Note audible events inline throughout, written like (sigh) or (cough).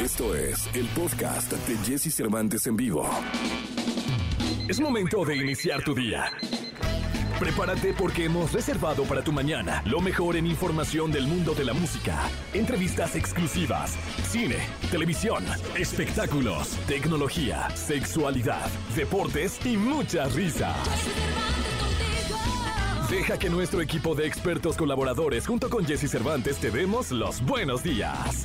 Esto es el podcast de Jesse Cervantes en vivo. Es momento de iniciar tu día. Prepárate porque hemos reservado para tu mañana lo mejor en información del mundo de la música, entrevistas exclusivas, cine, televisión, espectáculos, tecnología, sexualidad, deportes y muchas risas. Deja que nuestro equipo de expertos colaboradores junto con Jesse Cervantes te demos los buenos días.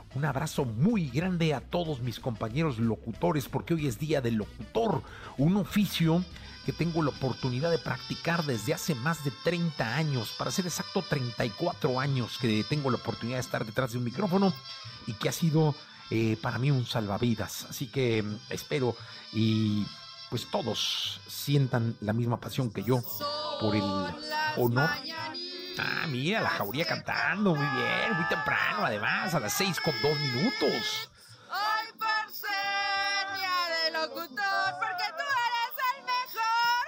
Un abrazo muy grande a todos mis compañeros locutores porque hoy es día del locutor, un oficio que tengo la oportunidad de practicar desde hace más de 30 años, para ser exacto 34 años que tengo la oportunidad de estar detrás de un micrófono y que ha sido eh, para mí un salvavidas. Así que mm, espero y pues todos sientan la misma pasión que yo por el honor. Ah, mira, la jauría cantando, muy bien, muy temprano, además, a las 6 con 2 minutos. Hoy por ser día de locutor, porque tú eres el mejor.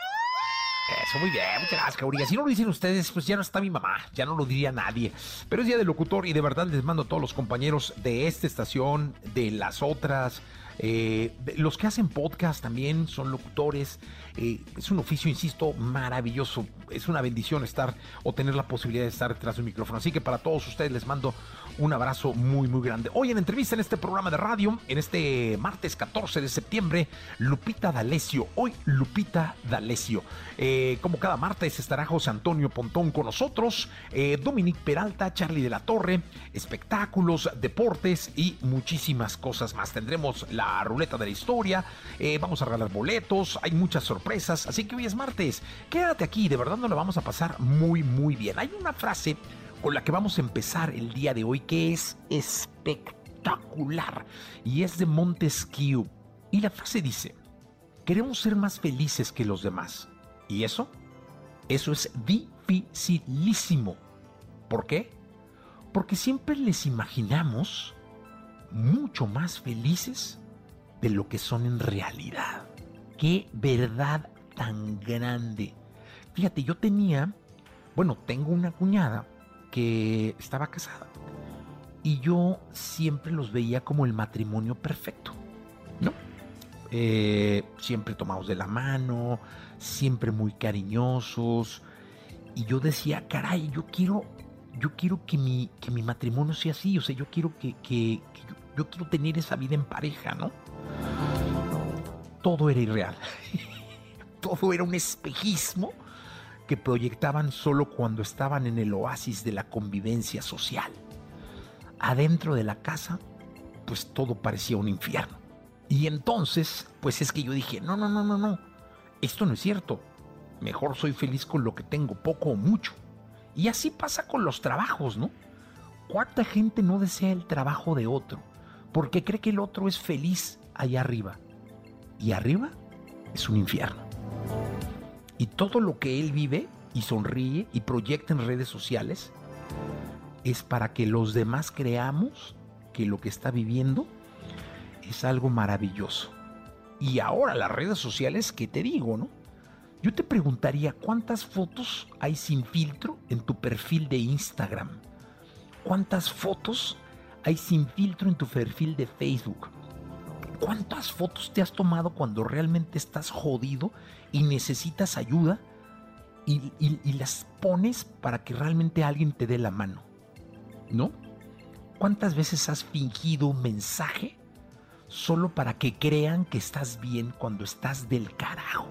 Eso, muy bien, muchas gracias, Jauría. Si no lo dicen ustedes, pues ya no está mi mamá, ya no lo diría nadie. Pero es día del locutor y de verdad les mando a todos los compañeros de esta estación, de las otras, eh, los que hacen podcast también son locutores. Eh, es un oficio, insisto, maravilloso. Es una bendición estar o tener la posibilidad de estar detrás de un micrófono. Así que para todos ustedes les mando un abrazo muy, muy grande. Hoy en entrevista en este programa de radio, en este martes 14 de septiembre, Lupita D'Alessio. Hoy Lupita D'Alessio. Eh, como cada martes estará José Antonio Pontón con nosotros, Dominic Peralta, Charlie de la Torre, espectáculos, deportes y muchísimas cosas más. Tendremos la ruleta de la historia, eh, vamos a regalar boletos, hay muchas sorpresas, así que hoy es martes. Quédate aquí, de verdad nos la vamos a pasar muy, muy bien. Hay una frase con la que vamos a empezar el día de hoy que es espectacular y es de Montesquieu. Y la frase dice, queremos ser más felices que los demás. ¿Y eso? Eso es dificilísimo. ¿Por qué? Porque siempre les imaginamos mucho más felices de lo que son en realidad. Qué verdad tan grande. Fíjate, yo tenía, bueno, tengo una cuñada que estaba casada y yo siempre los veía como el matrimonio perfecto, ¿no? Eh, siempre tomados de la mano, siempre muy cariñosos. Y yo decía, caray, yo quiero, yo quiero que mi, que mi matrimonio sea así. O sea, yo quiero que, yo quiero tener esa vida en pareja, ¿no? Todo era irreal. (laughs) Todo era un espejismo que proyectaban solo cuando estaban en el oasis de la convivencia social. Adentro de la casa, pues todo parecía un infierno. Y entonces, pues es que yo dije, no, no, no, no, no, esto no es cierto. Mejor soy feliz con lo que tengo, poco o mucho. Y así pasa con los trabajos, ¿no? ¿Cuánta gente no desea el trabajo de otro? Porque cree que el otro es feliz allá arriba. Y arriba es un infierno. Y todo lo que él vive y sonríe y proyecta en redes sociales es para que los demás creamos que lo que está viviendo es algo maravilloso. Y ahora las redes sociales, ¿qué te digo, no? Yo te preguntaría cuántas fotos hay sin filtro en tu perfil de Instagram. ¿Cuántas fotos hay sin filtro en tu perfil de Facebook? ¿Cuántas fotos te has tomado cuando realmente estás jodido y necesitas ayuda y, las pones para que realmente alguien te dé la mano? ¿No? ¿Cuántas veces has fingido un mensaje solo para que crean que estás bien cuando estás del carajo?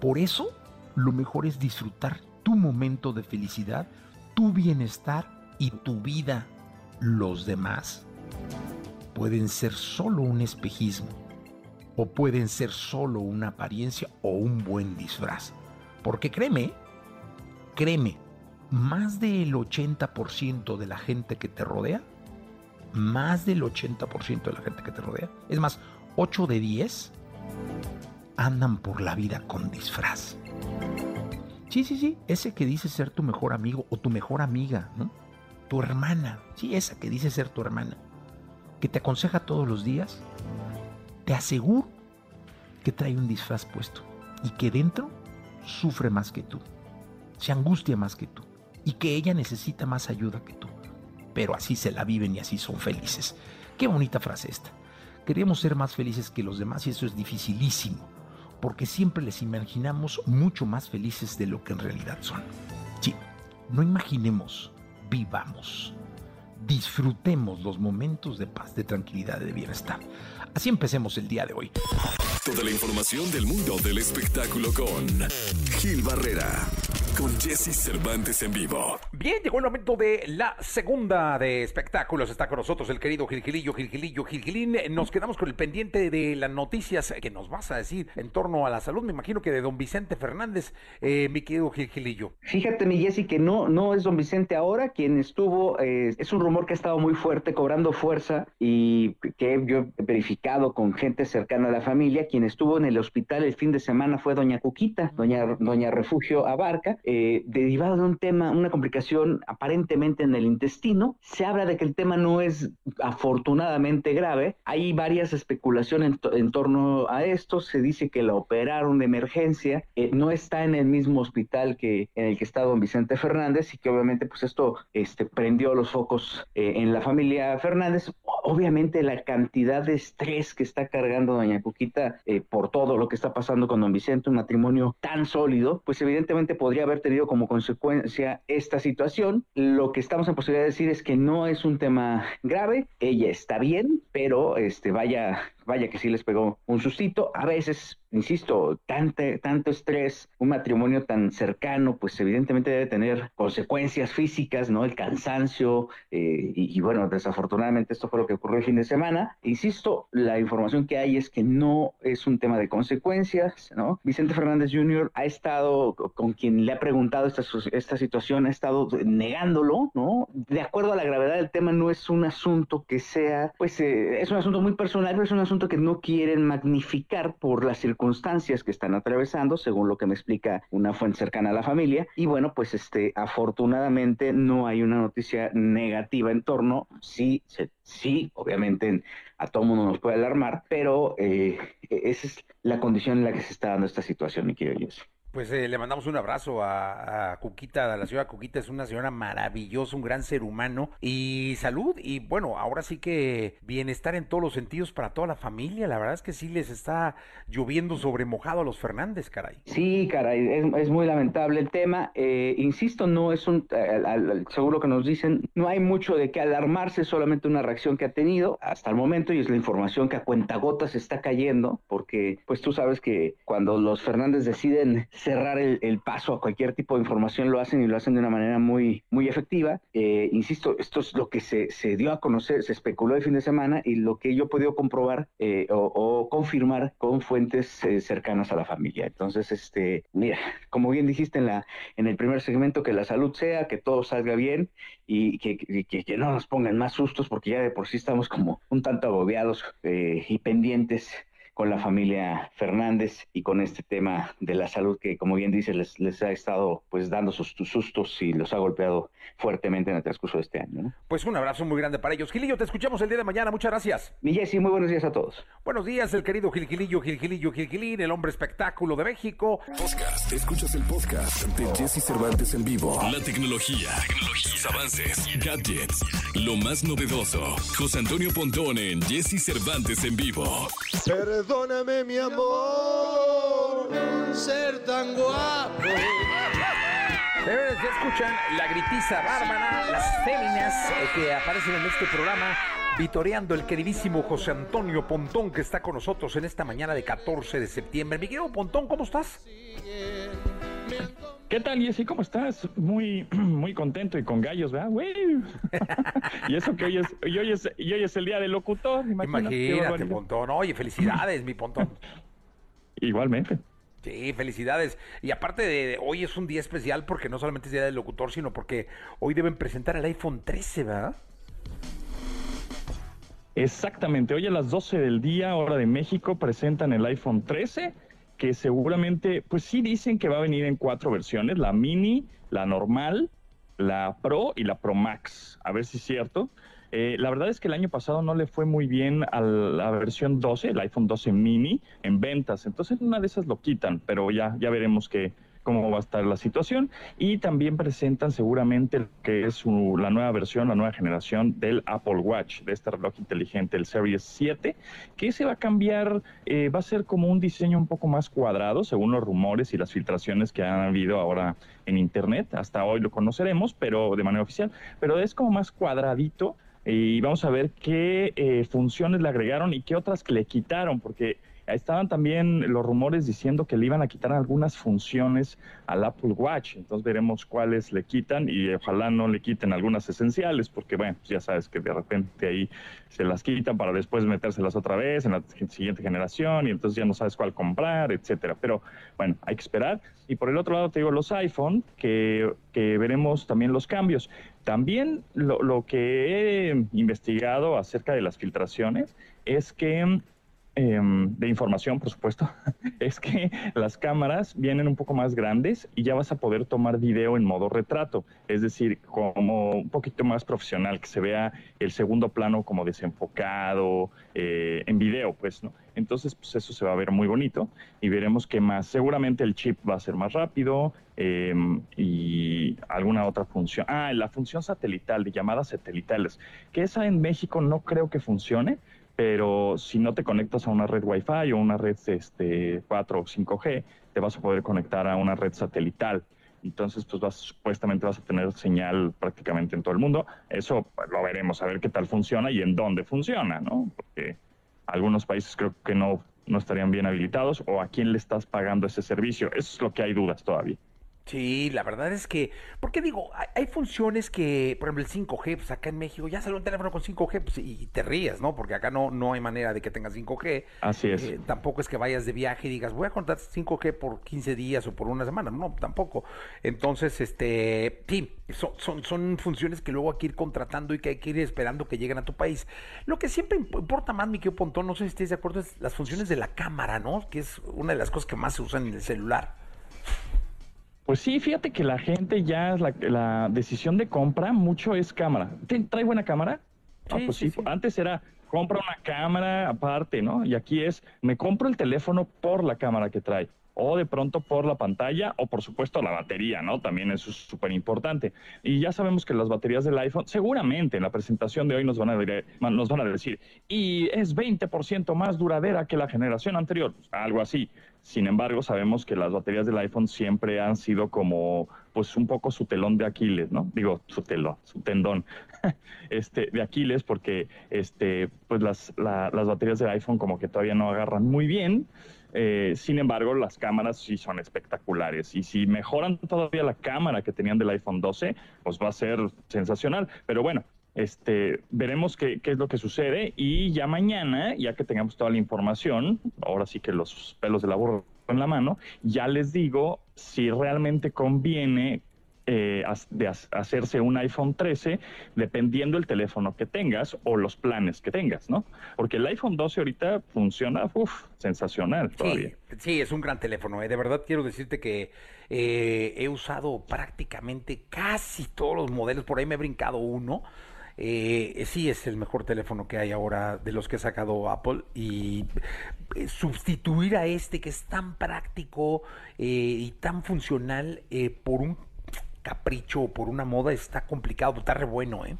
Por eso, lo mejor es disfrutar tu momento de felicidad, tu bienestar y tu vida. Los demás pueden ser solo un espejismo o pueden ser solo una apariencia o un buen disfraz. Porque créeme, créeme, más del 80% de la gente que te rodea, más del 80% de la gente que te rodea, es más, 8 de 10, andan por la vida con disfraz. Sí, sí, sí, ese que dice ser tu mejor amigo o tu mejor amiga. Tu hermana, sí, esa que dice ser tu hermana, que te aconseja todos los días, te aseguro que trae un disfraz puesto y que dentro sufre más que tú, se angustia más que tú y que ella necesita más ayuda que tú. Pero así se la viven y así son felices. Qué bonita frase esta. Queremos ser más felices que los demás y eso es dificilísimo porque siempre les imaginamos mucho más felices de lo que en realidad son. Sí, no imaginemos, vivamos. Disfrutemos los momentos de paz, de tranquilidad, de bienestar. Así empecemos el día de hoy. Toda la información del mundo del espectáculo con Gil Barrera con Jesse Cervantes en vivo. Bien, llegó el momento de la segunda de espectáculos. Está con nosotros el querido Gilgilillo, Gilgilillo, Gilgilín. Nos quedamos con el pendiente de las noticias que nos vas a decir en torno a la salud. Me imagino que de don Vicente Fernández, eh, mi querido Gilgilillo. Fíjate, mi Jesse, que no, no es don Vicente ahora quien estuvo. Eh, es un rumor que ha estado muy fuerte, cobrando fuerza y que yo he verificado con gente cercana a la familia. Quien estuvo en el hospital el fin de semana fue doña Cuquita, doña, doña Refugio Abarca eh, derivado de un tema, una complicación aparentemente en el intestino. Se habla de que el tema no es afortunadamente grave. Hay varias especulaciones en, torno a esto. Se dice que la operaron de emergencia. Eh, no está en el mismo hospital que en el que está don Vicente Fernández y que obviamente pues esto este, prendió los focos eh, en la familia Fernández. Obviamente la cantidad de estrés que está cargando doña Cuquita por todo lo que está pasando con don Vicente, un matrimonio tan sólido, pues evidentemente podría haber tenido como consecuencia esta situación. Lo que estamos en posibilidad de decir es que no es un tema grave, ella está bien, pero este vaya vaya que sí les pegó un sustito. A veces, insisto, tanto, tanto estrés, un matrimonio tan cercano, pues evidentemente debe tener consecuencias físicas, ¿no? El cansancio, eh, y, bueno, desafortunadamente esto fue lo que ocurrió el fin de semana. Insisto, la información que hay es que no es un tema de consecuencias, ¿no? Vicente Fernández Jr. ha estado con quien le ha preguntado esta, esta situación, ha estado negándolo, ¿no? De acuerdo a la gravedad del tema, no es un asunto que sea, pues eh, es un asunto muy personal, pero es un asunto que no quieren magnificar por las circunstancias que están atravesando, según lo que me explica una fuente cercana a la familia. Y bueno, pues este, afortunadamente no hay una noticia negativa en torno. Sí, sí, obviamente a todo mundo nos puede alarmar, pero eh, esa es la condición en la que se está dando esta situación, mi querido Jesse. Pues eh, le mandamos un abrazo a, Cuquita, a la señora Cuquita, es una señora maravillosa, un gran ser humano y salud y bueno, ahora sí que bienestar en todos los sentidos para toda la familia, la verdad es que sí les está lloviendo sobre mojado a los Fernández, caray. Sí, caray, es, muy lamentable el tema, eh, insisto, no es un, eh, seguro que nos dicen, no hay mucho de qué alarmarse, solamente una reacción que ha tenido hasta el momento y es la información que a cuentagotas está cayendo, porque pues tú sabes que cuando los Fernández deciden cerrar el, paso a cualquier tipo de información lo hacen y lo hacen de una manera muy, muy efectiva. Eh, insisto, esto es lo que se, se, dio a conocer, se especuló el fin de semana y lo que yo he podido comprobar eh, o, confirmar con fuentes eh, cercanas a la familia. Entonces, este, mira, como bien dijiste en, la, en el primer segmento, que la salud sea, que todo salga bien y que, que, que no nos pongan más sustos porque ya de por sí estamos como un tanto agobiados y pendientes con la familia Fernández y con este tema de la salud que, como bien dice, les, les ha estado pues dando sus, sustos y los ha golpeado fuertemente en el transcurso de este año. Pues un abrazo muy grande para ellos. Gilillo, te escuchamos el día de mañana. Muchas gracias. Mi Jessy, muy buenos días a todos. Buenos días, el querido Gil Gilillo, Gil Gilillo, Gil Gilín, el hombre espectáculo de México. Podcast. Escuchas el podcast de Jesse Cervantes en vivo. La tecnología, tecnología, sus avances, gadgets, lo más novedoso. José Antonio Pontón en Jesse Cervantes en vivo. Perdóname, mi amor, ser tan guapo. Señores, ya escuchan la gritiza bárbara, las féminas eh, que aparecen en este programa, vitoreando el queridísimo José Antonio Pontón que está con nosotros en esta mañana de 14 de septiembre. Mi querido Pontón, ¿cómo estás? ¿Qué tal, Jessy? ¿Cómo estás? Muy, (clears throat) muy contento y con gallos, ¿verdad? (laughs) (laughs) y eso que hoy es, y hoy es, y hoy es el día del locutor. Imagínate, Pontón. Oye, felicidades, mi Pontón. (laughs) Igualmente. Sí, felicidades. Y aparte de hoy es un día especial porque no solamente es día del locutor, sino porque hoy deben presentar el iPhone 13, ¿verdad? Exactamente, hoy a las 12 del día, hora de México, presentan el iPhone 13 que seguramente, pues sí dicen que va a venir en cuatro versiones, la mini, la normal, la Pro y la Pro Max. A ver si es cierto. Eh, la verdad es que el año pasado no le fue muy bien a la versión 12, el iPhone 12 mini, en ventas. Entonces una de esas lo quitan, pero ya, ya veremos que, cómo va a estar la situación. Y también presentan seguramente lo que es la nueva versión, la nueva generación del Apple Watch, de este reloj inteligente, el Series 7, que se va a cambiar, eh, va a ser como un diseño un poco más cuadrado, según los rumores y las filtraciones que han habido ahora en Internet. Hasta hoy lo conoceremos, pero de manera oficial, pero es como más cuadradito. Y vamos a ver qué eh, funciones le agregaron y qué otras que le quitaron, porque Estaban también los rumores diciendo que le iban a quitar algunas funciones al Apple Watch, entonces veremos cuáles le quitan y ojalá no le quiten algunas esenciales, porque bueno, pues ya sabes que de repente ahí se las quitan para después metérselas otra vez en la siguiente generación y entonces ya no sabes cuál comprar, etcétera. Pero bueno, hay que esperar. Y por el otro lado te digo los iPhone, que, que veremos también los cambios. También lo, lo que he investigado acerca de las filtraciones es que Em, de información, por supuesto, (laughs) es que las cámaras vienen un poco más grandes y ya vas a poder tomar video en modo retrato, es decir, como un poquito más profesional, que se vea el segundo plano como desenfocado eh, en video, pues, ¿no? Entonces, pues eso se va a ver muy bonito y veremos qué más. Seguramente el chip va a ser más rápido em, y alguna otra función. Ah, la función satelital, de llamadas satelitales, que esa en México no creo que funcione pero si no te conectas a una red Wi-Fi o una red este, 4 o 5G, te vas a poder conectar a una red satelital. Entonces, pues vas, supuestamente vas a tener señal prácticamente en todo el mundo. Eso pues, lo veremos, a ver qué tal funciona y en dónde funciona, ¿no? Porque algunos países creo que no, no estarían bien habilitados o a quién le estás pagando ese servicio. Eso es lo que hay dudas todavía. Sí, la verdad es que, porque digo, hay, funciones que, por ejemplo, el 5G, pues acá en México ya sale un teléfono con 5G pues, y te ríes, ¿no? Porque acá no, no hay manera de que tengas 5G. Así es. Eh, tampoco es que vayas de viaje y digas, voy a contar 5G por 15 días o por una semana. No, tampoco. Entonces, este, sí, son, son, son funciones que luego hay que ir contratando y que hay que ir esperando que lleguen a tu país. Lo que siempre importa más, mi querido Pontón, no sé si estés de acuerdo, es las funciones de la cámara, ¿no? Que es una de las cosas que más se usan en el celular. Pues sí, fíjate que la gente ya, la, la decisión de compra, mucho es cámara. ¿Trae buena cámara? Ah, pues sí, Antes era, compra una cámara aparte, ¿no? Y aquí es, me compro el teléfono por la cámara que trae o de pronto por la pantalla o por supuesto la batería, ¿no? También eso es súper importante. Y ya sabemos que las baterías del iPhone, seguramente en la presentación de hoy nos van a, nos van a decir, y es 20% más duradera que la generación anterior, algo así. Sin embargo, sabemos que las baterías del iPhone siempre han sido como, pues un poco su telón de Aquiles, ¿no? Digo, su telón, su tendón, (laughs) este, de Aquiles, porque, este, pues las, las baterías del iPhone como que todavía no agarran muy bien. Eh, sin embargo, las cámaras sí son espectaculares y si mejoran todavía la cámara que tenían del iPhone 12, pues va a ser sensacional. Pero bueno, este, veremos qué, es lo que sucede y ya mañana, ya que tengamos toda la información, ahora sí que los pelos de la burra en la mano, ya les digo si realmente conviene eh, de hacerse un iPhone 13 dependiendo el teléfono que tengas o los planes que tengas, ¿no? Porque el iPhone 12 ahorita funciona, uff, sensacional todavía. Sí, es un gran teléfono. ¿eh? De verdad quiero decirte que eh, he usado prácticamente casi todos los modelos. Por ahí me he brincado uno. Eh, sí es el mejor teléfono que hay ahora de los que ha sacado Apple y sustituir a este que es tan práctico y tan funcional por un capricho o por una moda está complicado, está re bueno, ¿eh?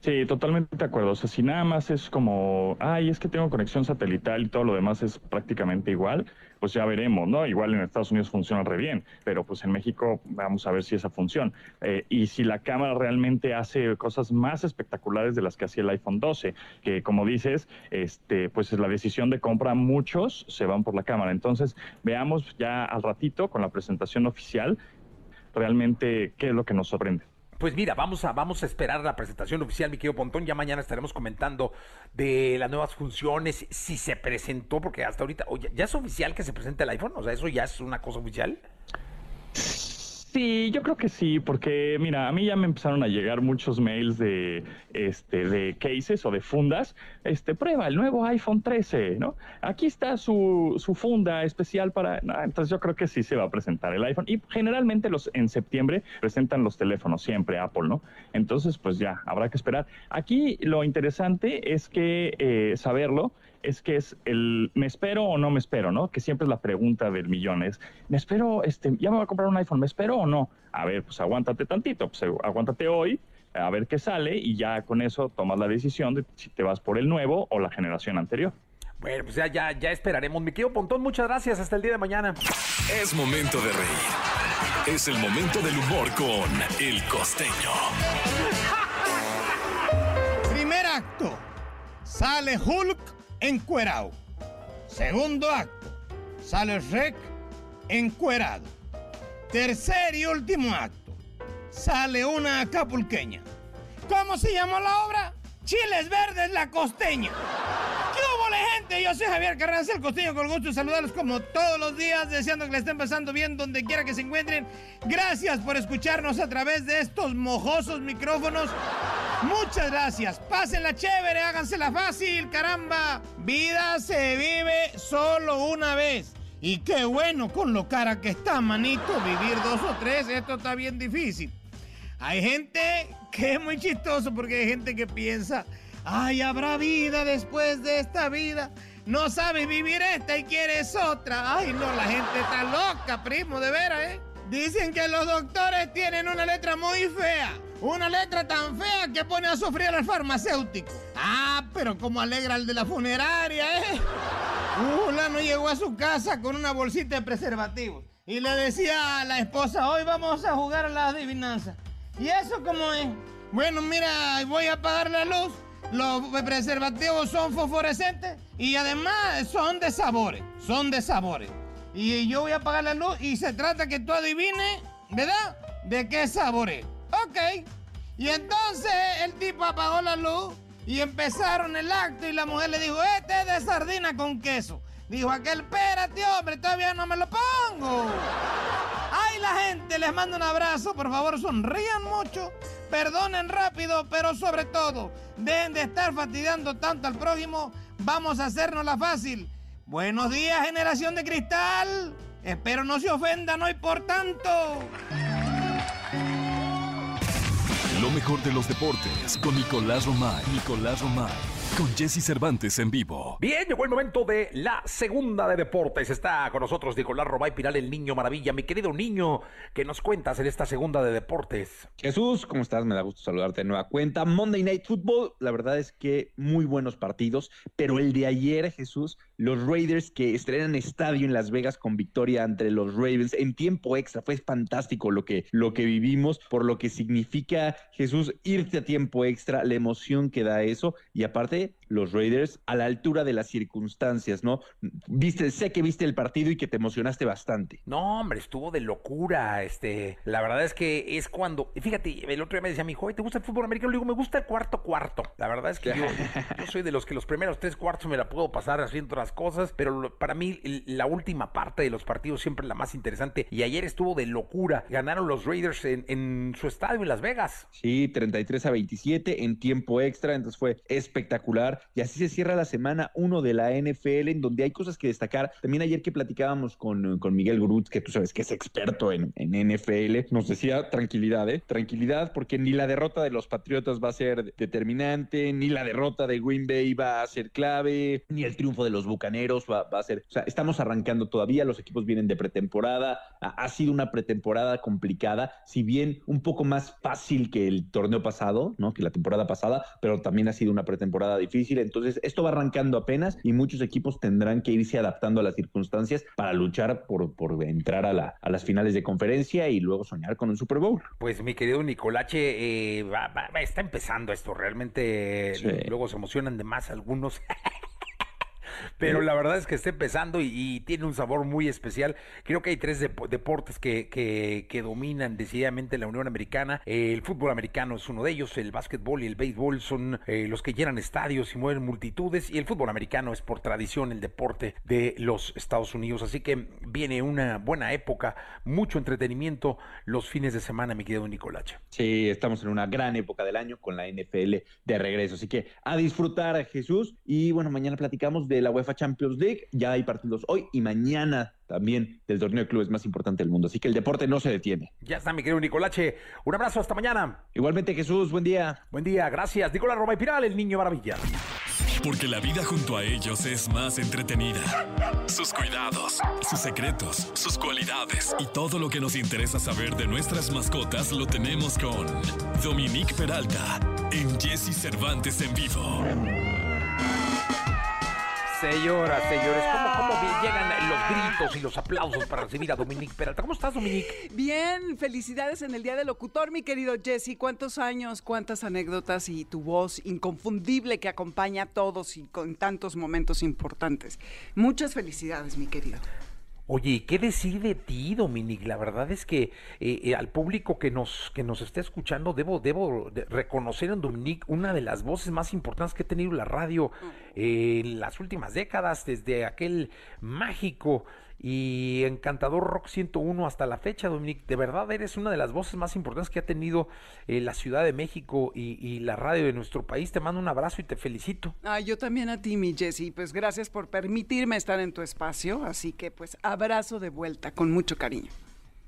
Sí, totalmente de acuerdo. O sea, si nada más es como, ay, es que tengo conexión satelital y todo lo demás es prácticamente igual, pues ya veremos, ¿no? Igual en Estados Unidos funciona re bien, pero pues en México vamos a ver si esa funciona. Eh, y si la cámara realmente hace cosas más espectaculares de las que hacía el iPhone 12, que como dices, este, pues es la decisión de compra, muchos se van por la cámara. Entonces, veamos ya al ratito con la presentación oficial realmente qué es lo que nos sorprende. Pues mira, vamos a, vamos a esperar la presentación oficial, mi querido Pontón. Ya mañana estaremos comentando de las nuevas funciones, si se presentó, porque hasta ahorita, ¿ya es oficial que se presente el iPhone? O sea, ¿eso ya es una cosa oficial? Sí, yo creo que sí, porque mira, a mí ya me empezaron a llegar muchos mails de este de cases o de fundas. Este, prueba el nuevo iPhone 13, ¿no? Aquí está su, su funda especial para. entonces yo creo que sí se va a presentar el iPhone. Y generalmente los en septiembre presentan los teléfonos, siempre Apple, ¿no? Entonces, pues ya, habrá que esperar. Aquí lo interesante es que eh, saberlo es que es el me espero o no me espero, ¿no? Que siempre es la pregunta del millón, es me espero, este, ya me voy a comprar un iPhone, ¿me espero o no? A ver, pues aguántate tantito, pues aguántate hoy, a ver qué sale y ya con eso tomas la decisión de si te vas por el nuevo o la generación anterior. Bueno, pues ya, ya, ya esperaremos. Mi querido Pontón, muchas gracias. Hasta el día de mañana. Es momento de reír. Es el momento del humor con El Costeño. Primer acto. Sale Hulk encuerado. Segundo acto. Sale Rec encuerado. Tercer y último acto. Sale una acapulqueña. ¿Cómo se llamó la obra? Chiles Verdes La Costeña. ¿Qué hubo, gente? Yo soy Javier Carranza, el costeño, con gusto de saludarlos como todos los días, deseando que le estén pasando bien donde quiera que se encuentren. Gracias por escucharnos a través de estos mojosos micrófonos. Muchas gracias. Pásenla chévere, hágansela fácil, caramba. Vida se vive solo una vez. Y qué bueno con lo cara que está, manito, vivir dos o tres, esto está bien difícil. Hay gente que es muy chistoso porque hay gente que piensa, ay, habrá vida después de esta vida. No sabes vivir esta y quieres otra. Ay, no, la gente está loca, primo, de veras, ¿eh? Dicen que los doctores tienen una letra muy fea. Una letra tan fea que pone a sufrir al farmacéutico. Ah, pero como alegra el de la funeraria, ¿eh? no llegó a su casa con una bolsita de preservativos. Y le decía a la esposa, hoy vamos a jugar a la adivinanza. ¿Y eso cómo es? Bueno, mira, voy a apagar la luz. Los preservativos son fosforescentes y además son de sabores. Son de sabores. Y yo voy a apagar la luz y se trata que tú adivines, ¿verdad? ¿De qué sabor es? Ok. Y entonces el tipo apagó la luz y empezaron el acto y la mujer le dijo, este es de sardina con queso. Dijo aquel, espérate hombre, todavía no me lo pongo. Ay, la gente, les mando un abrazo, por favor sonrían mucho, perdonen rápido, pero sobre todo, dejen de estar fastidiando tanto al prójimo, vamos a hacernos la fácil. Buenos días, generación de cristal. Espero no se ofendan hoy por tanto. Lo mejor de los deportes con Nicolás Romay. Nicolás Romay. Con Jesse Cervantes en vivo. Bien, llegó el momento de la segunda de deportes. Está con nosotros Nicolás Robay Piral, el niño maravilla. Mi querido niño, ¿qué nos cuentas en esta segunda de deportes? Jesús, ¿cómo estás? Me da gusto saludarte de nueva cuenta. Monday Night Football, la verdad es que muy buenos partidos, pero el de ayer, Jesús, los Raiders que estrenan estadio en Las Vegas con victoria ante los Ravens en tiempo extra, fue fantástico lo que, lo que vivimos, por lo que significa, Jesús, irte a tiempo extra, la emoción que da eso, y aparte los Raiders a la altura de las circunstancias, ¿no? Viste, sé que viste el partido y que te emocionaste bastante. No, hombre, estuvo de locura. Este, la verdad es que es cuando, fíjate, el otro día me decía mi hijo, ¿te gusta el fútbol americano? Le digo, me gusta el cuarto cuarto. La verdad es que yo, (laughs) yo soy de los que los primeros tres cuartos me la puedo pasar haciendo otras cosas, pero para mí la última parte de los partidos siempre es la más interesante. Y ayer estuvo de locura. Ganaron los Raiders en, en su estadio en Las Vegas. Sí, 33 a 27 en tiempo extra, entonces fue espectacular. Y así se cierra la semana uno de la NFL, en donde hay cosas que destacar. También ayer que platicábamos con, con Miguel Grutz, que tú sabes que es experto en, en NFL, nos decía tranquilidad, ¿eh? Tranquilidad, porque ni la derrota de los Patriotas va a ser determinante, ni la derrota de Green Bay va a ser clave, ni el triunfo de los Bucaneros va, va a ser. O sea, estamos arrancando todavía, los equipos vienen de pretemporada. Ha sido una pretemporada complicada, si bien un poco más fácil que el torneo pasado, ¿no? Que la temporada pasada, pero también ha sido una pretemporada difícil. Entonces, esto va arrancando apenas y muchos equipos tendrán que irse adaptando a las circunstancias para luchar por, por entrar a, la, a las finales de conferencia y luego soñar con un Super Bowl. Pues mi querido Nicolache, eh, va- va- va- está empezando esto, realmente Sí. luego se emocionan de más algunos. (laughs) pero la verdad es que está empezando y, y tiene un sabor muy especial. Creo que hay tres depo- deportes que, que, que dominan decididamente la Unión Americana. El fútbol americano es uno de ellos, el básquetbol y el béisbol son eh, los que llenan estadios y mueven multitudes, y el fútbol americano es por tradición el deporte de los Estados Unidos. Así que viene una buena época, mucho entretenimiento los fines de semana, mi querido Nicolache. Sí, estamos en una gran época del año con la NFL de regreso. Así que a disfrutar, Jesús. Y bueno, mañana platicamos de la UEFA Champions League. Ya hay partidos hoy y mañana también del torneo de clubes más importante del mundo. Así que el deporte no se detiene. Ya está, mi querido Nicolache. Un abrazo, hasta mañana. Igualmente, Jesús, buen día. Buen día, gracias. Nicolás Roma y Piral, el niño maravilla. Porque la vida junto a ellos es más entretenida. Sus cuidados, sus secretos, sus cualidades y todo lo que nos interesa saber de nuestras mascotas lo tenemos con Dominique Peralta en Jesse Cervantes en vivo. Señoras, señores, ¿cómo, cómo llegan los gritos y los aplausos para recibir a Dominique Peralta? ¿Cómo estás, Dominique? Bien, felicidades en el Día del Locutor, mi querido Jesse. ¿Cuántos años, cuántas anécdotas y tu voz inconfundible que acompaña a todos y con tantos momentos importantes? Muchas felicidades, mi querido. Oye, ¿y ¿qué decir de ti, Dominique? La verdad es que eh, eh, al público que nos, que nos está escuchando, debo, debo de- reconocer en Dominique una de las voces más importantes que ha tenido la radio eh, en las últimas décadas, desde aquel mágico y encantador Rock 101 hasta la fecha, Dominique. De verdad eres una de las voces más importantes que ha tenido eh, la Ciudad de México y, y la radio de nuestro país. Te mando un abrazo y te felicito. Ah, yo también a ti, mi Jesse. Pues gracias por permitirme estar en tu espacio. Así que, pues, abrazo de vuelta con mucho cariño.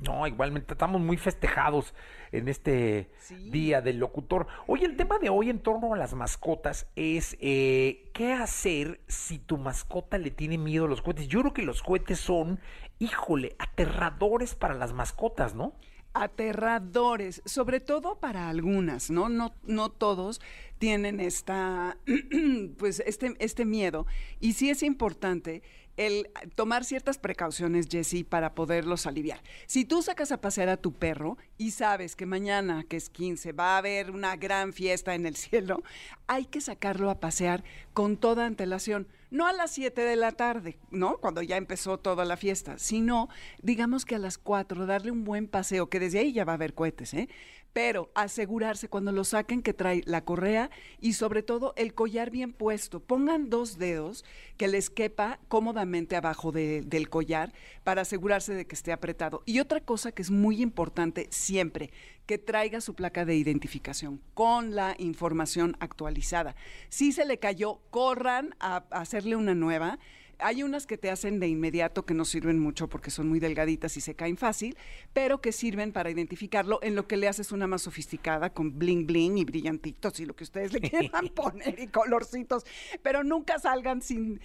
No, igualmente estamos muy festejados en este día del locutor. Oye, el tema de hoy en torno a las mascotas es eh, qué hacer si tu mascota le tiene miedo a los cohetes. Yo creo que los cohetes son, híjole, aterradores para las mascotas, ¿no? aterradores, sobre todo para algunas, ¿no? No, no todos tienen esta, (clears throat) pues este, este miedo. Y sí es importante el tomar ciertas precauciones, Jesse, para poderlos aliviar. Si tú sacas a pasear a tu perro y sabes que mañana, que es 15, va a haber una gran fiesta en el cielo, hay que sacarlo a pasear con toda antelación. No a las 7 de la tarde, ¿no? Cuando ya empezó toda la fiesta, sino, digamos que a las 4, darle un buen paseo, que desde ahí ya va a haber cohetes, ¿eh? Pero asegurarse cuando lo saquen que trae la correa y sobre todo el collar bien puesto. Pongan dos dedos que les quepa cómodamente abajo de- del collar para asegurarse de que esté apretado. Y otra cosa que es muy importante siempre, que traiga su placa de identificación con la información actualizada. Si se le cayó, corran a, a hacerle una nueva. Hay unas que te hacen de inmediato que no sirven mucho porque son muy delgaditas y se caen fácil, pero que sirven para identificarlo en lo que le haces una más sofisticada con bling bling y brillantitos y lo que ustedes le (laughs) quieran poner y colorcitos, pero nunca salgan sin,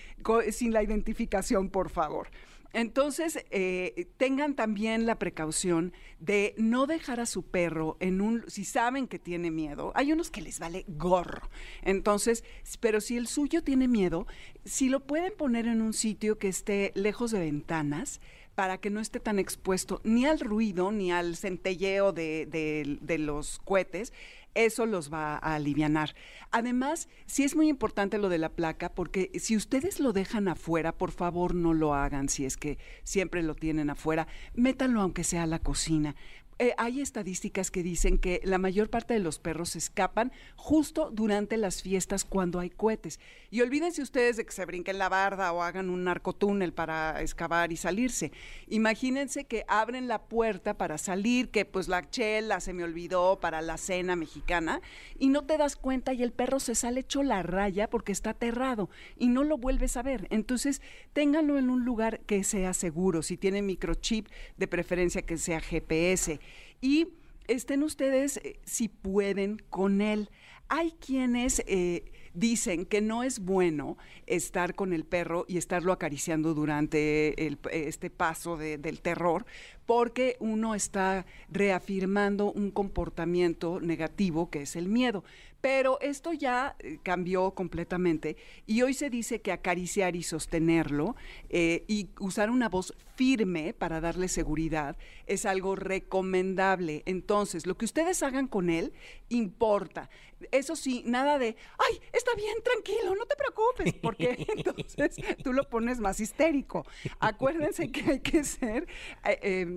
sin la identificación, por favor. Entonces, eh, tengan también la precaución de no dejar a su perro en un, si saben que tiene miedo, hay unos que les vale gorro. Entonces, pero si el suyo tiene miedo, si lo pueden poner en un sitio que esté lejos de ventanas, para que no esté tan expuesto ni al ruido ni al centelleo de, de- de los cohetes, eso los va a alivianar. Además, sí es muy importante lo de la placa, porque si ustedes lo dejan afuera, por favor no lo hagan si es que siempre lo tienen afuera, métanlo aunque sea a la cocina. Eh, hay estadísticas que dicen que la mayor parte de los perros escapan justo durante las fiestas cuando hay cohetes. Y olvídense ustedes de que se brinquen la barda o hagan un narcotúnel para excavar y salirse. Imagínense que abren la puerta para salir, que pues la chela se me olvidó para la cena mexicana, y no te das cuenta y el perro se sale hecho la raya porque está aterrado y no lo vuelves a ver. Entonces, ténganlo en un lugar que sea seguro. Si tiene microchip, de preferencia que sea GPS. Y estén ustedes, eh, si pueden, con él. Hay quienes eh, dicen que no es bueno estar con el perro y estarlo acariciando durante el- este paso de- del terror, porque uno está reafirmando un comportamiento negativo que es el miedo. Pero esto ya eh, cambió completamente y hoy se dice que acariciar y sostenerlo eh, y usar una voz firme para darle seguridad es algo recomendable. Entonces, lo que ustedes hagan con él importa. Eso sí, nada de, ay, está bien, tranquilo, no te preocupes, porque (laughs) entonces tú lo pones más histérico. Acuérdense que hay que ser... Eh,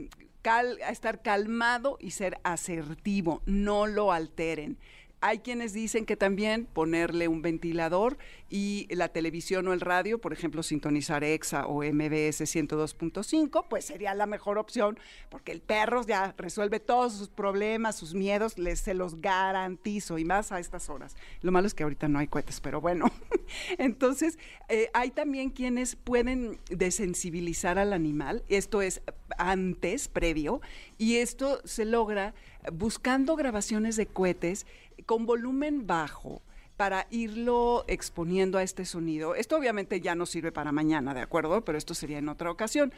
em, estar calmado y ser asertivo, no lo alteren. Hay quienes dicen que también ponerle un ventilador y la televisión o el radio, por ejemplo, sintonizar EXA o MBS 102.5, pues sería la mejor opción porque el perro ya resuelve todos sus problemas, sus miedos, les, se los garantizo y más a estas horas. Lo malo es que ahorita no hay cohetes, pero bueno. (laughs) Entonces, eh, hay también quienes pueden desensibilizar al animal, esto es antes, previo, y esto se logra buscando grabaciones de cohetes con volumen bajo para irlo exponiendo a este sonido. Esto obviamente ya no sirve para mañana, ¿de acuerdo? Pero esto sería en otra ocasión.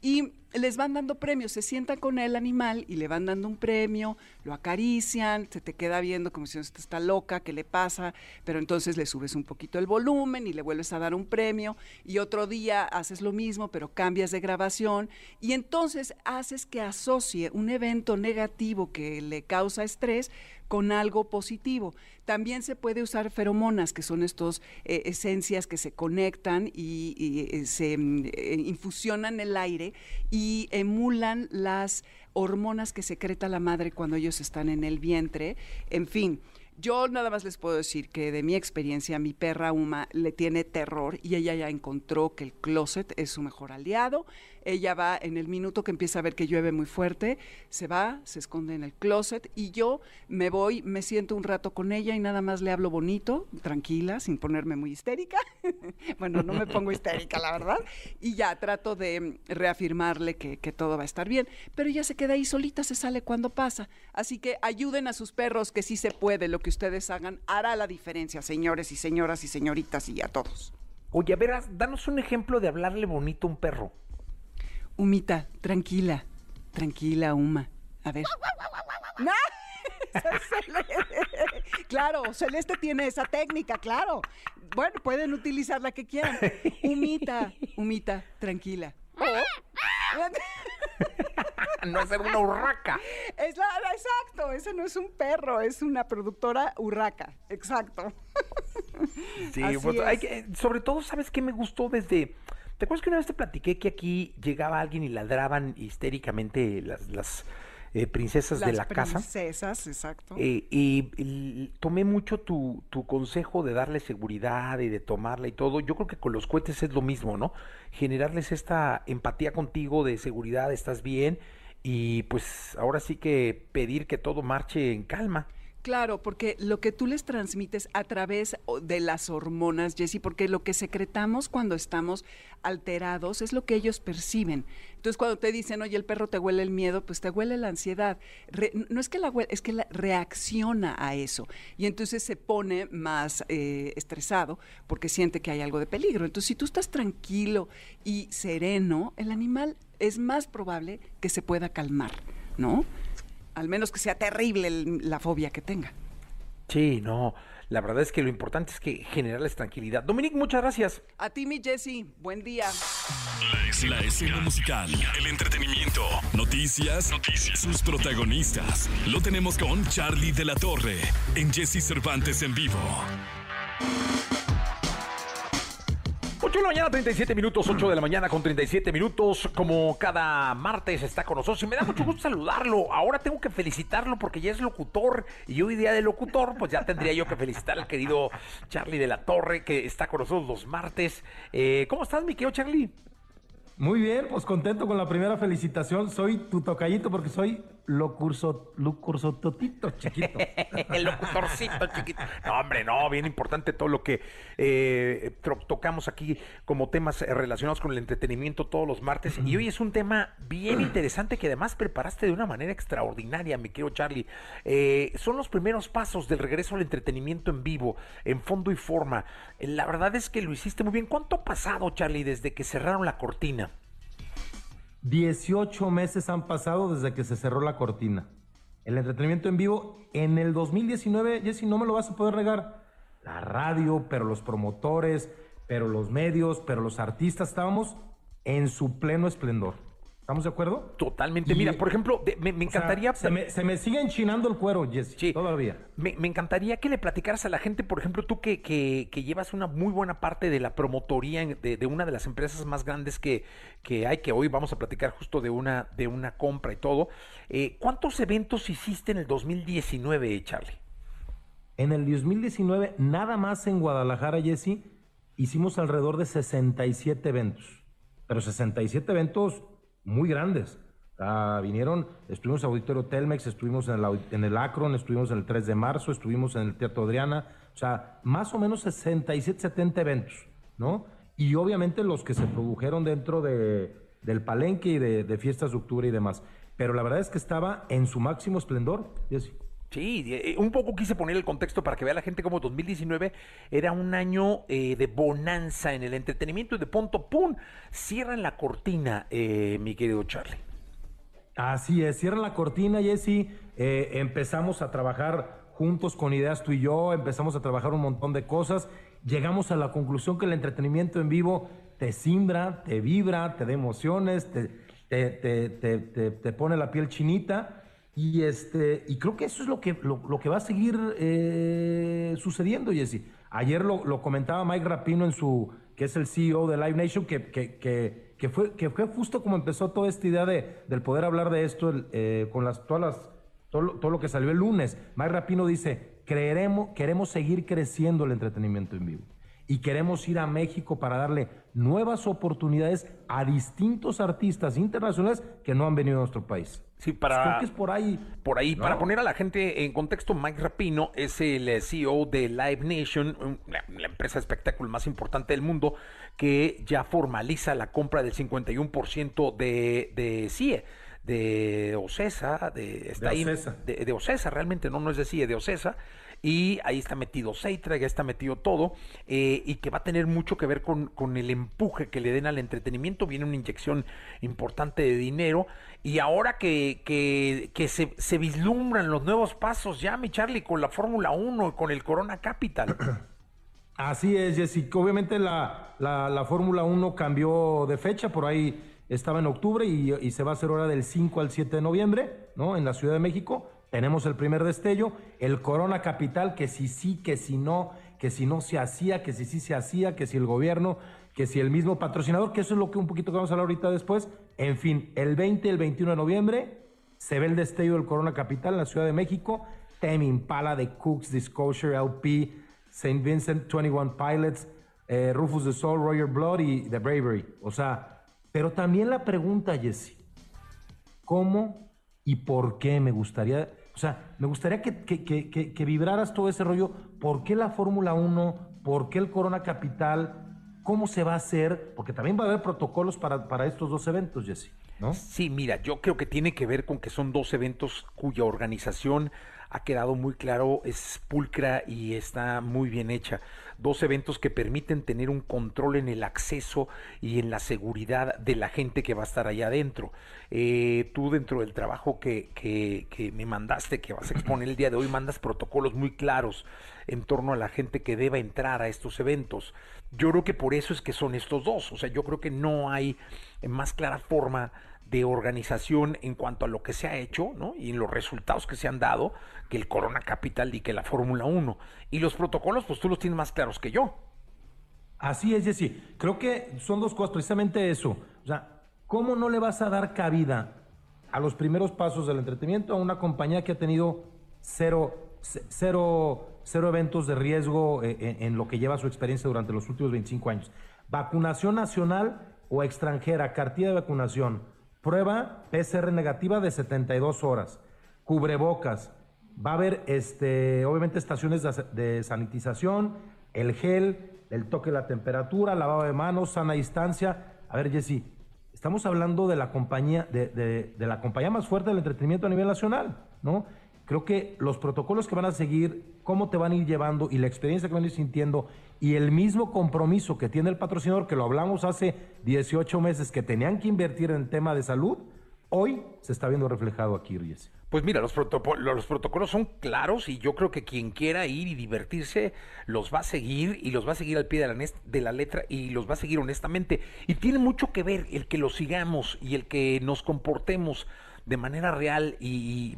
Y les van dando premios, se sienta con el animal y le van dando un premio, lo acarician, se te queda viendo como si usted está loca, ¿qué le pasa? Pero entonces le subes un poquito el volumen y le vuelves a dar un premio y otro día haces lo mismo, pero cambias de grabación y entonces haces que asocie un evento negativo que le causa estrés con algo positivo. También se puede usar feromonas, que son estas eh, esencias que se conectan y, eh, se mm, eh, infusionan el aire y emulan las hormonas que secreta la madre cuando ellos están en el vientre. En fin, yo nada más les puedo decir que de mi experiencia, mi perra Uma le tiene terror y ella ya encontró que el closet es su mejor aliado. Ella va en el minuto que empieza a ver que llueve muy fuerte, se va, se esconde en el closet y yo me voy, me siento un rato con ella y nada más le hablo bonito, tranquila, sin ponerme muy histérica. (laughs) bueno, no me pongo histérica, la verdad. Y ya trato de reafirmarle que, que todo va a estar bien. Pero ella se queda ahí solita, se sale cuando pasa. Así que ayuden a sus perros, que sí se puede, lo que ustedes hagan hará la diferencia, señores y señoras y señoritas y a todos. Oye, a ver, danos un ejemplo de hablarle bonito a un perro. Humita, tranquila, tranquila, Uma. A ver. (laughs) ¡No! (laughs) claro, Celeste tiene esa técnica, claro. Bueno, pueden utilizar la que quieran. Humita, humita, tranquila. (laughs) no es una urraca. Es la, exacto, ese no es un perro, es una productora urraca, exacto. Sí, pues, hay que, sobre todo, ¿sabes qué me gustó desde ¿Te acuerdas que una vez te platiqué que aquí llegaba alguien y ladraban histéricamente las, las eh, princesas de la casa? Princesas, exacto. Eh, y, tomé mucho tu, tu, consejo de darle seguridad y de tomarla y todo. Yo creo que con los cohetes es lo mismo, ¿no? Generarles esta empatía contigo de seguridad, estás bien. Y pues ahora sí que pedir que todo marche en calma. Claro, porque lo que tú les transmites a través de las hormonas, Jessy, porque lo que secretamos cuando estamos alterados es lo que ellos perciben. Entonces, cuando te dicen, oye, el perro te huele el miedo, pues te huele la ansiedad. no es que la huele, es que la reacciona a eso. Y entonces se pone más eh, estresado porque siente que hay algo de peligro. Entonces, si tú estás tranquilo y sereno, el animal es más probable que se pueda calmar, ¿no? Al menos que sea terrible la fobia que tenga. Sí, no. La verdad es que lo importante es que generarles tranquilidad. Dominique, muchas gracias. A ti, mi Jesse. Buen día. La escena, musical, el entretenimiento, noticias, noticias, sus protagonistas. Lo tenemos con Charlie de la Torre en Jesse Cervantes en vivo. 8 de la mañana, 37 minutos, 8 de la mañana con 37 minutos, como cada martes está con nosotros y me da mucho gusto saludarlo. Ahora tengo que felicitarlo porque ya es locutor y hoy día de locutor, pues ya tendría yo que felicitar al querido Charlie de la Torre que está con nosotros los martes. Eh, ¿Cómo estás, mi querido Charlie? Muy bien, pues contento con la primera felicitación. Soy tu tocallito porque soy locurso, totito chiquito. (laughs) El locutorcito chiquito. No, hombre, no, bien importante todo lo que eh, tocamos aquí como temas relacionados con el entretenimiento todos los martes. Y hoy es un tema bien interesante que además preparaste de una manera extraordinaria, mi querido Charlie. Eh, son los primeros pasos del regreso al entretenimiento en vivo, en fondo y forma. La verdad es que lo hiciste muy bien. ¿Cuánto ha pasado, Charlie, desde que cerraron la cortina? 18 meses han pasado desde que se cerró la cortina. El entretenimiento en vivo en el 2019, Jessy, no me lo vas a poder negar. La radio, pero los promotores, pero los medios, pero los artistas, estábamos en su pleno esplendor. ¿Estamos de acuerdo? Totalmente. Mira, por ejemplo, me, encantaría... se, me, se, me, sigue enchinando el cuero, Jesse, sí. todavía. Me, me, encantaría que le platicaras a la gente, por ejemplo, tú que, que, que llevas una muy buena parte de la promotoría de, de, una de las empresas más grandes que, que hay, que hoy vamos a platicar justo de una, de una compra y todo. Eh, ¿Cuántos eventos hiciste en el 2019, Charlie? En el 2019, nada más en Guadalajara, Jesse, hicimos alrededor de 67 eventos. Pero 67 eventos muy grandes. vinieron, estuvimos en Auditorio Telmex, estuvimos en el, en el Akron, estuvimos en el 3 de marzo, estuvimos en el Teatro Adriana, o sea, más o menos 67, 70 eventos, ¿no? Y obviamente los que se produjeron dentro de, del palenque y de, de fiestas de octubre y demás. Pero la verdad es que estaba en su máximo esplendor, Jesse. Sí, eh, un poco quise poner el contexto para que vea la gente como 2019 era un año eh, de bonanza en el entretenimiento y de punto, ¡pum! Cierran la cortina, eh, mi querido Charlie. Así es, cierran la cortina, Jesse. empezamos a trabajar juntos con ideas tú y yo, empezamos a trabajar un montón de cosas. Llegamos a la conclusión que el entretenimiento en vivo te simbra, te vibra, te da emociones, te, te, te, te pone la piel chinita. Y, este, y creo que eso es lo que, lo, que va a seguir eh, sucediendo, Jesse. Ayer lo, comentaba Mike Rapino en su, que es el CEO de Live Nation, que, que, que, fue, que fue justo como empezó toda esta idea de, del poder hablar de esto eh, con las, todas las, todo, todo, lo que salió el lunes. Mike Rapino dice, creeremos, queremos seguir creciendo el entretenimiento en vivo y queremos ir a México para darle nuevas oportunidades a distintos artistas internacionales que no han venido a nuestro país. Sí, para. Creo que es por ahí. Por ahí, para poner a la gente en contexto, Mike Rapino es el eh, CEO de Live Nation, la, empresa de espectáculo más importante del mundo, que ya formaliza la compra del 51% de, de CIE de Ocesa, de, está de, Ocesa. de, de Ocesa, realmente no, no es de CIE, de Ocesa, y ahí está metido Seitra, ya está metido todo, eh, y que va a tener mucho que ver con, con, el empuje que le den al entretenimiento. Viene una inyección importante de dinero, y ahora que, que, que se, se, vislumbran los nuevos pasos ya, mi Charlie, con la Fórmula 1 y con el Corona Capital. (clears throat) Así es, Jessica. Obviamente la, la, la Fórmula 1 cambió de fecha, por ahí estaba en octubre y, y, se va a hacer ahora del 5 al 7 de noviembre, ¿no? En la Ciudad de México. Tenemos el primer destello, el Corona Capital, que si sí, que si no, que si no se hacía, que si sí se hacía, que si el gobierno, que si el mismo patrocinador, que eso es lo que un poquito que vamos a hablar ahorita después. En fin, el 20 y el 21 de noviembre se ve el destello del Corona Capital en la Ciudad de México. Temi Impala de Cooks, Disclosure, LP, St. Vincent, 21 Pilots, eh, Rufus the Soul, Roger Blood y The Bravery. O sea, pero también la pregunta, Jesse, ¿cómo y por qué me gustaría, o sea, me gustaría que, que, vibraras todo ese rollo, ¿por qué la Fórmula 1? ¿Por qué el Corona Capital? ¿Cómo se va a hacer? Porque también va a haber protocolos para, para estos dos eventos, Jesse. ¿no? Sí, mira, yo creo que tiene que ver con que son dos eventos cuya organización ha quedado muy claro, es pulcra y está muy bien hecha. Dos eventos que permiten tener un control en el acceso y en la seguridad de la gente que va a estar allá adentro. Eh, tú dentro del trabajo que, que, que me mandaste, que vas a exponer el día de hoy, mandas protocolos muy claros en torno a la gente que deba entrar a estos eventos. Yo creo que por eso es que son estos dos. O sea, yo creo que no hay más clara forma de organización en cuanto a lo que se ha hecho ¿no? y en los resultados que se han dado que el Corona Capital y que la Fórmula 1. Y los protocolos, pues tú los tienes más claros que yo. Así es, Jessy. Creo que son dos cosas, precisamente eso. O sea, ¿cómo no le vas a dar cabida a los primeros pasos del entretenimiento a una compañía que ha tenido cero, cero, cero eventos de riesgo en, eh, en lo que lleva su experiencia durante los últimos 25 años? Vacunación nacional o extranjera, cartilla de vacunación, prueba PCR negativa de 72 horas, cubrebocas, Va a haber, este, obviamente, estaciones de, sanitización, el gel, el toque de la temperatura, lavado de manos, sana distancia. A ver, Jesse, estamos hablando de la compañía, de, de, la compañía más fuerte del entretenimiento a nivel nacional, ¿no? Creo que los protocolos que van a seguir, cómo te van a ir llevando y la experiencia que van a ir sintiendo y el mismo compromiso que tiene el patrocinador, que lo hablamos hace 18 meses, que tenían que invertir en el tema de salud, hoy se está viendo reflejado aquí, Ries. Pues mira, los, los protocolos son claros y yo creo que quien quiera ir y divertirse los va a seguir y los va a seguir al pie de la, de la letra y los va a seguir honestamente. Y tiene mucho que ver el que los sigamos y el que nos comportemos de manera real y,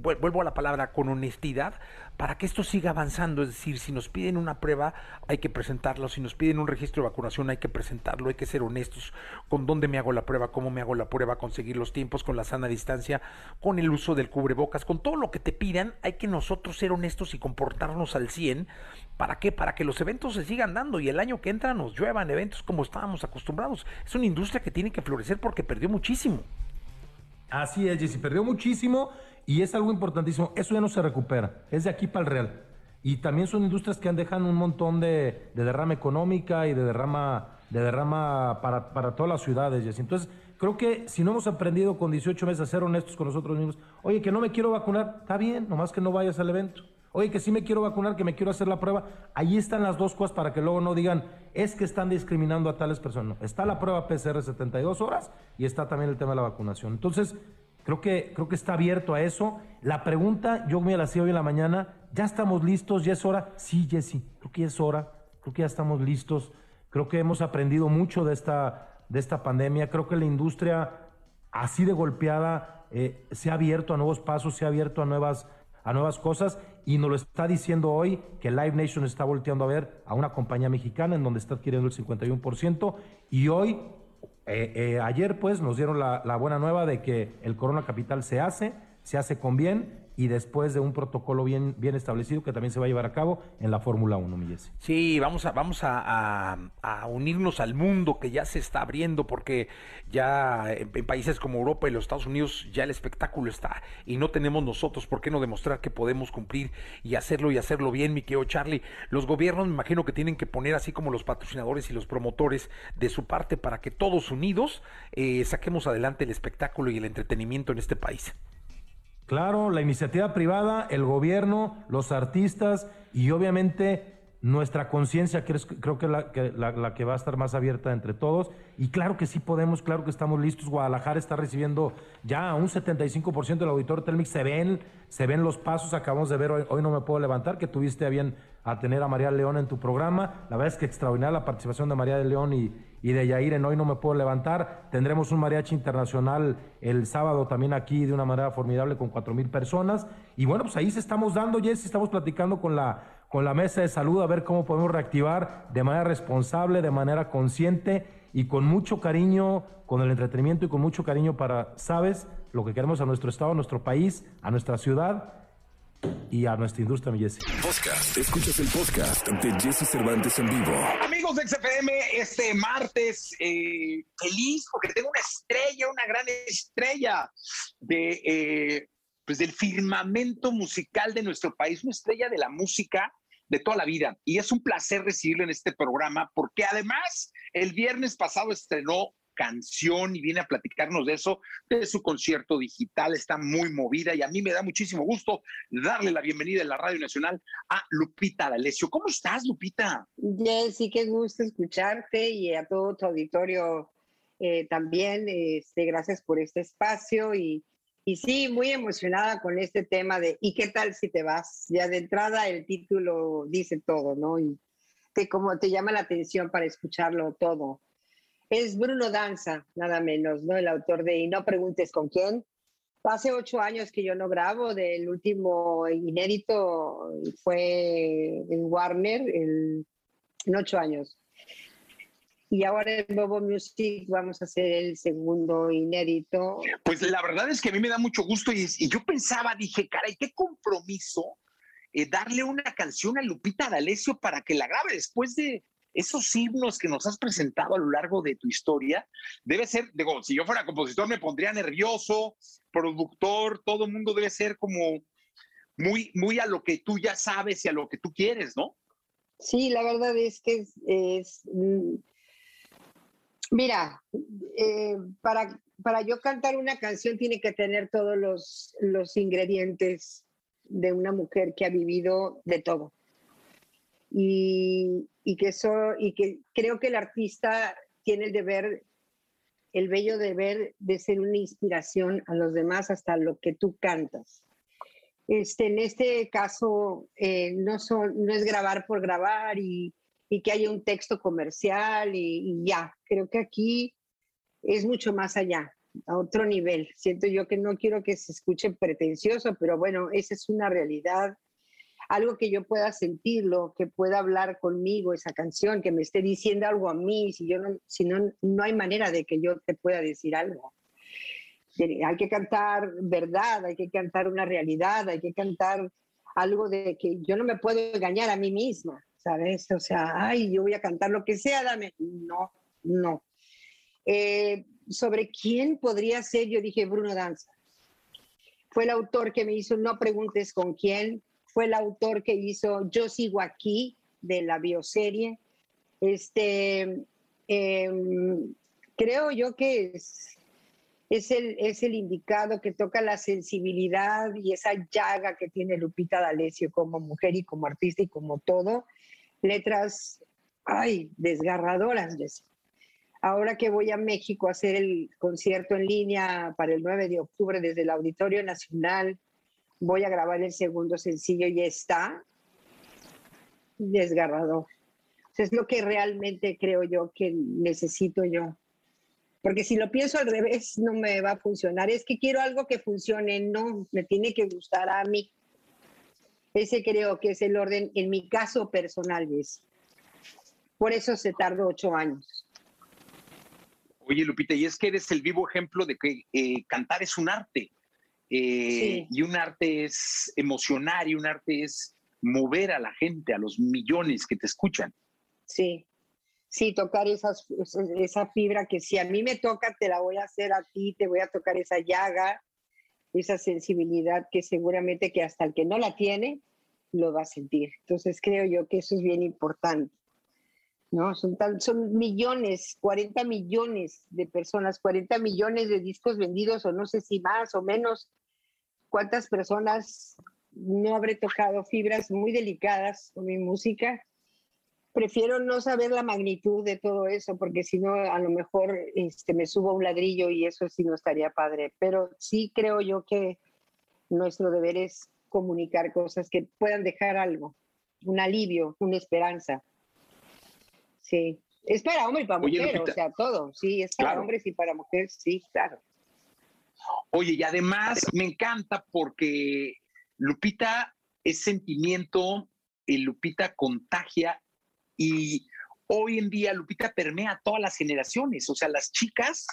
vuelvo a la palabra con honestidad para que esto siga avanzando. Es decir, si nos piden una prueba, hay que presentarlo. Si nos piden un registro de vacunación, hay que presentarlo. Hay que ser honestos con dónde me hago la prueba, cómo me hago la prueba, conseguir los tiempos con la sana distancia, con el uso del cubrebocas, con todo lo que te pidan. Hay que nosotros ser honestos y comportarnos al 100. ¿Para qué? Para que los eventos se sigan dando y el año que entra nos lluevan eventos como estábamos acostumbrados. Es una industria que tiene que florecer porque perdió muchísimo. Así es, Jessy, perdió muchísimo y es algo importantísimo. Eso ya no se recupera, es de aquí para el real. Y también son industrias que han dejado un montón de, derrama económica y de derrama, de derrama para, para todas las ciudades, Jessy. Entonces, creo que si no hemos aprendido con 18 meses a ser honestos con nosotros mismos, oye, que no me quiero vacunar, está bien, nomás que no vayas al evento. Oye, que sí me quiero vacunar, que me quiero hacer la prueba. Ahí están las dos cosas para que luego no digan, es que están discriminando a tales personas. está la prueba PCR 72 horas y está también el tema de la vacunación. Entonces, creo que, creo que está abierto a eso. La pregunta, yo me la hacía hoy en la mañana, ¿ya estamos listos? ¿Ya es hora? Sí, Jessy, creo que ya es hora. Creo que ya estamos listos. Creo que hemos aprendido mucho de esta, de esta pandemia. Creo que la industria, así de golpeada, eh, se ha abierto a nuevos pasos, se ha abierto a nuevas a nuevas cosas y nos lo está diciendo hoy que Live Nation está volteando a ver a una compañía mexicana en donde está adquiriendo el 51% y hoy, eh, eh, ayer pues nos dieron la, la buena nueva de que el Corona Capital se hace, se hace con bien y después de un protocolo bien, bien establecido que también se va a llevar a cabo en la Fórmula 1, Millesi. Sí, vamos a, vamos a, unirnos al mundo que ya se está abriendo porque ya en, países como Europa y los Estados Unidos ya el espectáculo está y no tenemos nosotros por qué no demostrar que podemos cumplir y hacerlo y hacerlo bien, mi querido Charlie. Los gobiernos me imagino que tienen que poner así como los patrocinadores y los promotores de su parte para que todos unidos eh, saquemos adelante el espectáculo y el entretenimiento en este país. Claro, la iniciativa privada, el gobierno, los artistas y obviamente nuestra conciencia creo que, la, que la, que va a estar más abierta entre todos. Y claro que sí podemos, claro que estamos listos. Guadalajara está recibiendo ya un 75% del auditorio Telmix. Se ven, se ven los pasos. Acabamos de ver hoy, hoy no me puedo levantar, que tuviste a bien a tener a María León en tu programa. La verdad es que extraordinaria la participación de María de León y, y de Yair en Hoy No Me Puedo Levantar. Tendremos un mariachi internacional el sábado también aquí de una manera formidable con cuatro mil personas. Y bueno, pues ahí se estamos dando, Jess, estamos platicando con la, con la mesa de salud a ver cómo podemos reactivar de manera responsable, de manera consciente y con mucho cariño, con el entretenimiento y con mucho cariño para, ¿sabes? Lo que queremos a nuestro estado, a nuestro país, a nuestra ciudad y a nuestra industria, mi Jesse. Podcast. Escuchas el podcast de Jesse Cervantes en vivo. Amigos de XFM, este martes, eh, feliz porque tengo una estrella, una gran estrella de, eh, pues del firmamento musical de nuestro país, una estrella de la música de toda la vida. Y es un placer recibirlo en este programa porque además el viernes pasado estrenó canción y viene a platicarnos de eso, de su concierto digital, está muy movida y a mí me da muchísimo gusto darle la bienvenida en la Radio Nacional a Lupita D'Alessio. ¿Cómo estás, Lupita? sí, qué gusto escucharte y a todo tu auditorio eh, también. Este, gracias por este espacio y, y sí, muy emocionada con este tema de ¿y qué tal si te vas? Ya de entrada el título dice todo, ¿no? Y como te llama la atención para escucharlo todo es Bruno Danza, nada menos, ¿no? El autor de Y no preguntes con quién. Hace ocho años que yo no grabo, del último inédito fue en Warner, en ocho años. Y ahora en Bobo Music vamos a hacer el segundo inédito. Pues la verdad es que a mí me da mucho gusto y, yo pensaba, dije, caray, qué compromiso eh, darle una canción a Lupita D'Alessio para que la grabe después de esos himnos que nos has presentado a lo largo de tu historia, debe ser, digo, si yo fuera compositor me pondría nervioso, productor, todo el mundo debe ser como muy, muy a lo que tú ya sabes y a lo que tú quieres, ¿no? Sí, la verdad es que es, mm, mira, eh, para, para yo cantar una canción tiene que tener todos los, los ingredientes de una mujer que ha vivido de todo y, que, eso, y que creo que el artista tiene el deber el bello deber de ser una inspiración a los demás hasta lo que tú cantas. Este, en este caso, eh, no, son, no es grabar por grabar y, y que haya un texto comercial y, y, ya. Creo que aquí es mucho más allá, a otro nivel. Siento yo que no quiero que se escuche pretencioso, pero bueno, esa es una realidad algo que yo pueda sentirlo, que pueda hablar conmigo esa canción, que me esté diciendo algo a mí, si, yo no, si no, no hay manera de que yo te pueda decir algo. Hay que cantar verdad, hay que cantar una realidad, hay que cantar algo de que yo no me puedo engañar a mí misma, ¿sabes? O sea, ay, yo voy a cantar lo que sea, dame. No, no. Eh, sobre quién podría ser, yo dije Bruno Danza. Fue el autor que me hizo No preguntes con quién, fue el autor que hizo Yo sigo aquí, de la bioserie. Este, em, creo yo que es, es, el, es el indicado que toca la sensibilidad y esa llaga que tiene Lupita D'Alessio como mujer y como artista y como todo. Letras, ay, desgarradoras. Ahora que voy a México a hacer el concierto en línea para el 9 de octubre desde el Auditorio Nacional, voy a grabar el segundo sencillo y está desgarrador. es lo que realmente creo yo que necesito yo. Porque si lo pienso al revés, no me va a funcionar. Es que quiero algo que funcione, no, me tiene que gustar a mí. Ese creo que es el orden en mi caso personal, ¿ves? Por eso se tardó ocho años. Oye, Lupita, y es que eres el vivo ejemplo de que eh, cantar es un arte. Eh, y un arte es emocionar y un arte es mover a la gente, a los millones que te escuchan. Sí, sí, tocar esas, esa fibra que si a mí me toca, te la voy a hacer a ti, te voy a tocar esa llaga, esa sensibilidad que seguramente que hasta el que no la tiene, lo va a sentir. Entonces creo yo que eso es bien importante. ¿No? Son, son millones, 40 millones de personas, 40 millones de discos vendidos, o no sé si más o menos. ¿Cuántas personas no habré tocado fibras muy delicadas con mi música? Prefiero no saber la magnitud de todo eso, porque si no, a lo mejor este, me subo a un ladrillo y eso sí no estaría padre. Pero sí creo yo que nuestro deber es comunicar cosas que puedan dejar algo, un alivio, una esperanza. Sí. Es para hombre y para mujer, o sea, todo. Sí, es para hombres y para mujeres, sí, claro. Oye, y además me encanta porque Lupita es sentimiento, y Lupita contagia y hoy en día Lupita permea a todas las generaciones, o sea, las chicas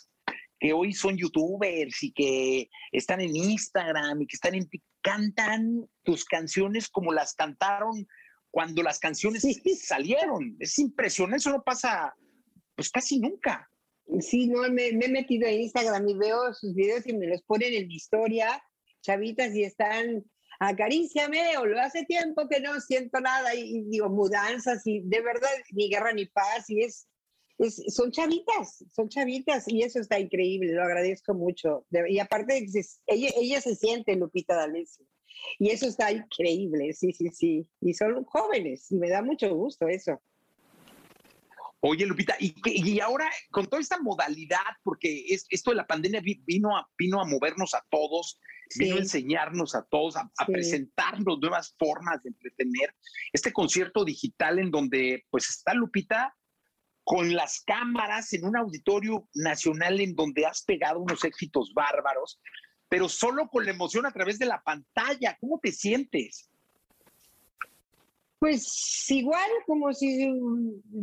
que hoy son youtubers y que están en Instagram y que están en cantan tus canciones como las cantaron cuando las canciones salieron. Es impresionante, eso no pasa pues casi nunca. Sí, no, me, he metido en Instagram y veo sus videos y me los ponen en mi historia, chavitas, y están, acaríciame, o lo hace tiempo que no siento nada, y, digo, mudanzas, y de verdad, ni guerra ni paz, y es, es, son chavitas, son chavitas, y eso está increíble, lo agradezco mucho. y aparte, ella, ella se siente Lupita D'Alessio. Y eso está increíble, sí, sí, sí. Y son jóvenes y me da mucho gusto eso. Oye, Lupita, y, y ahora con toda esta modalidad, porque es, esto de la pandemia vino a, vino a movernos a todos, vino a enseñarnos a todos, a, presentarnos nuevas formas de entretener. Este concierto digital en donde pues está Lupita con las cámaras en un auditorio nacional en donde has pegado unos éxitos bárbaros pero solo con la emoción a través de la pantalla. ¿Cómo te sientes? Pues igual, como si,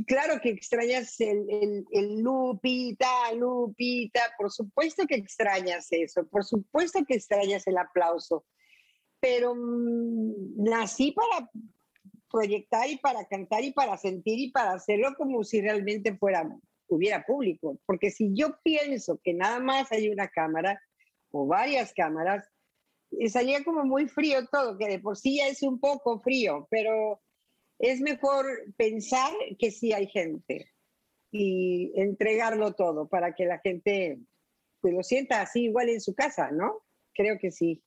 claro que extrañas el, Lupita, Lupita, por supuesto que extrañas eso, por supuesto que extrañas el aplauso, pero mm, nací para proyectar y para cantar y para sentir y para hacerlo como si realmente fuera, hubiera público, porque si yo pienso que nada más hay una cámara, o varias cámaras, y salía como muy frío todo, que de por sí ya es un poco frío, pero es mejor pensar que sí hay gente y entregarlo todo para que la gente pues, lo sienta así igual en su casa, ¿no? Creo que sí.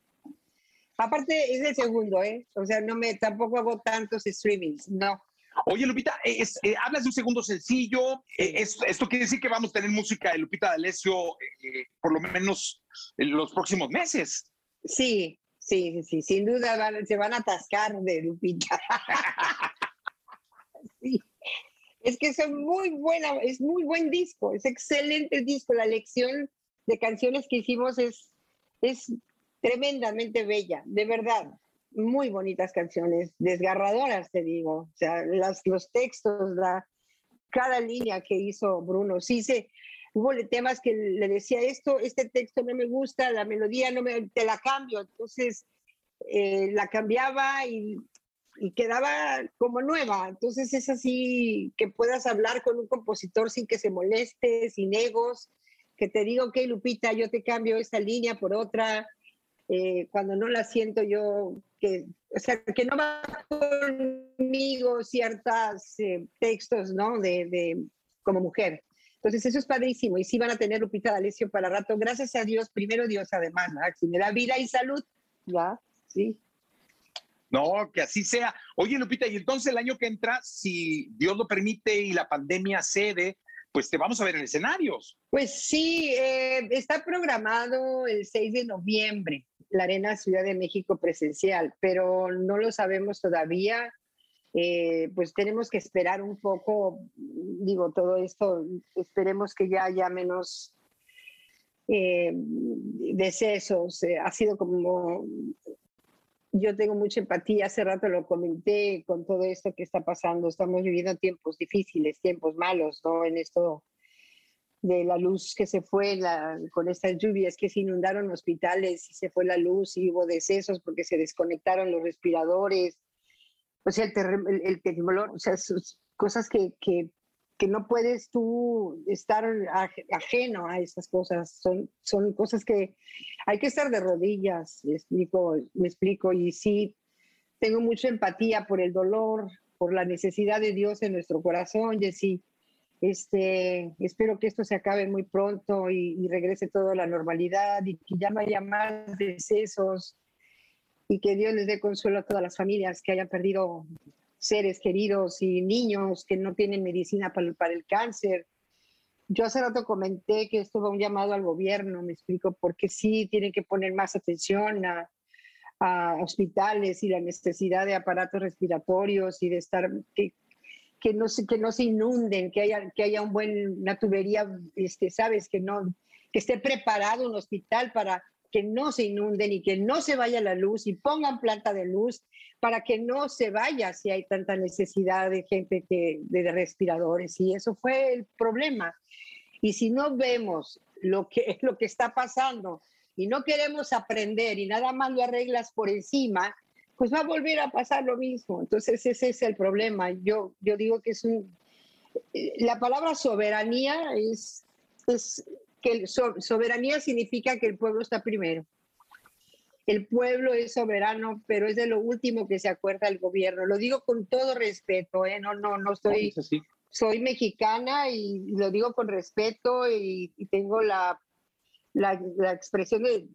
Aparte es el segundo, ¿eh? O sea, no me tampoco hago tantos streamings, no. Oye, Lupita, es- eh, hablas de un segundo sencillo. eh, es- esto quiere decir que vamos a tener música de Lupita D'Alessio eh, por lo menos en los próximos meses. Sí, sí, sí, sí, sin duda van- se van a atascar de Lupita. (laughs) Sí. Es que es muy buena, es muy buen disco, es excelente el disco. La elección de canciones que hicimos es, es tremendamente bella, de verdad. Muy bonitas canciones, desgarradoras, te digo. O sea, las, los textos, la, cada línea que hizo Bruno. Sí, se, hubo temas que le decía esto, este texto no me gusta, la melodía no me, te la cambio. Entonces eh, la cambiaba y, y quedaba como nueva. Entonces es así que puedas hablar con un compositor sin que se moleste, sin egos, que te diga, ok, Lupita, yo te cambio esta línea por otra. Eh, cuando no la siento yo, que, o sea, que no va conmigo ciertos textos, ¿no? De, de, como mujer. Entonces eso es padrísimo y sí van a tener Lupita D'Alessio para rato. Gracias a Dios, primero Dios además, ¿no? si me da vida y salud, ya, sí. No, que así sea. Oye, Lupita, y entonces el año que entra, si Dios lo permite y la pandemia cede, pues te vamos a ver en escenarios. Pues sí, eh, está programado el 6 de noviembre, la Arena Ciudad de México presencial, pero no lo sabemos todavía. Eh, pues tenemos que esperar un poco, digo, todo esto, esperemos que ya haya menos eh, decesos. Ha sido como, yo tengo mucha empatía, hace rato lo comenté con todo esto que está pasando, estamos viviendo tiempos difíciles, tiempos malos, ¿no? En esto de la luz que se fue la- con estas lluvias que se inundaron hospitales y se fue la luz y hubo decesos porque se desconectaron los respiradores, o sea, el, el, el temblor, o sea, cosas que, que, que no puedes tú estar aj- ajeno a esas cosas, son, son cosas que hay que estar de rodillas, me explico, me explico, y sí, tengo mucha empatía por el dolor, por la necesidad de Dios en nuestro corazón, Jessy. Este, espero que esto se acabe muy pronto y, y regrese todo a la normalidad y que ya no haya más decesos y que Dios les dé consuelo a todas las familias que hayan perdido seres queridos y niños que no tienen medicina para, para el cáncer. Yo hace rato comenté que esto va un llamado al gobierno, me explico, porque sí tienen que poner más atención a, a hospitales y la necesidad de aparatos respiratorios y de estar, que, que no se, que no se inunden, que haya, que haya un buen, una tubería, este, sabes, que no, que esté preparado un hospital para que no se inunden y que no se vaya la luz y pongan planta de luz para que no se vaya si hay tanta necesidad de gente que, de respiradores. Y eso fue el problema. Y si no vemos lo que, (laughs) lo que está pasando y no queremos aprender y nada más lo arreglas por encima, pues va a volver a pasar lo mismo. Entonces ese es el problema. Yo, yo digo que es un... La palabra soberanía es, es que soberanía significa que el pueblo está primero. El pueblo es soberano, pero es de lo último que se acuerda el gobierno. Lo digo con todo respeto, ¿eh? No, no, no así. soy mexicana y lo digo con respeto y, y tengo la, la, la expresión de,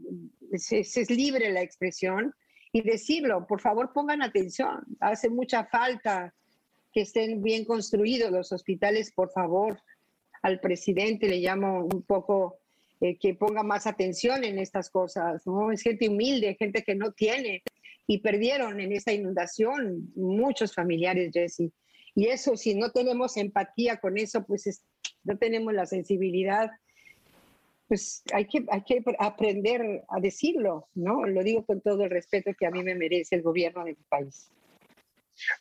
es, es- es libre la expresión y decirlo, por favor pongan atención, hace mucha falta que estén bien construidos los hospitales, por favor. Al presidente le llamo un poco eh, que ponga más atención en estas cosas, ¿no? Es gente humilde, gente que no tiene y perdieron en esta inundación muchos familiares, Jesse. Y eso, si no tenemos empatía con eso, pues es- no tenemos la sensibilidad, pues hay que, hay que aprender a decirlo, ¿no? Lo digo con todo el respeto que a mí me merece el gobierno de mi país.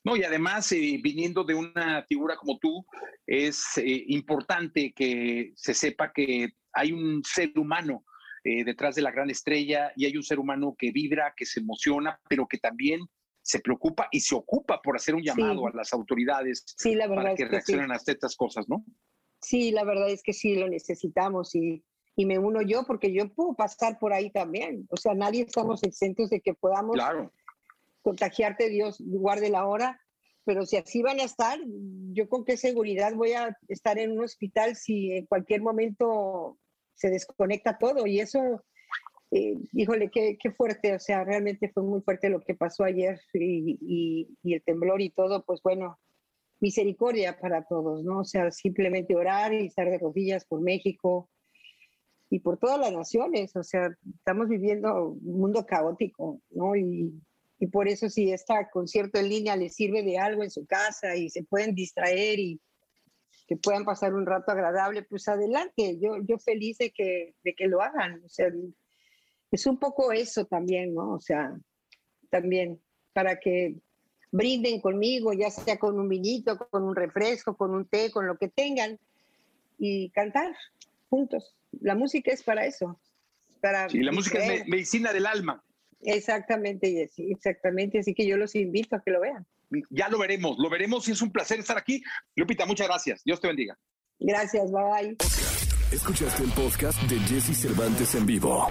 No, y además, eh, viniendo de una figura como tú, es eh, importante que se sepa que hay un ser humano eh, detrás de la gran estrella y hay un ser humano que vibra, que se emociona, pero que también se preocupa y se ocupa por hacer un llamado a las autoridades Sí, la para es que sí. reaccionen a estas cosas, ¿no? Sí, la verdad es que sí lo necesitamos y, y me uno yo porque yo puedo pasar por ahí también. O sea, nadie estamos exentos de que podamos Claro. contagiarte, Dios guarde la hora. Pero si así van a estar, yo con qué seguridad voy a estar en un hospital si en cualquier momento se desconecta todo. Y eso, eh, híjole, qué, qué fuerte. O sea, realmente fue muy fuerte lo que pasó ayer y, y- el temblor y todo. Pues bueno, misericordia para todos, ¿no? O sea, simplemente orar y estar de rodillas por México y por todas las naciones. O sea, estamos viviendo un mundo caótico, ¿no? Y por eso si esta concierto en línea les sirve de algo en su casa y se pueden distraer y que puedan pasar un rato agradable, pues adelante. Yo, yo feliz de que, de que lo hagan. O sea, es un poco eso también, ¿no? O sea, también para que brinden conmigo, ya sea con un vinito, con un refresco, con un té, con lo que tengan, y cantar juntos. La música es para eso. Para sí, la música es medicina del alma. Exactamente, Jessy, exactamente. Así que yo los invito a que lo vean. Ya lo veremos, lo veremos y es un placer estar aquí. Lupita, muchas gracias. Dios te bendiga. Gracias, bye bye. Escuchaste el podcast de Jesse Cervantes en vivo.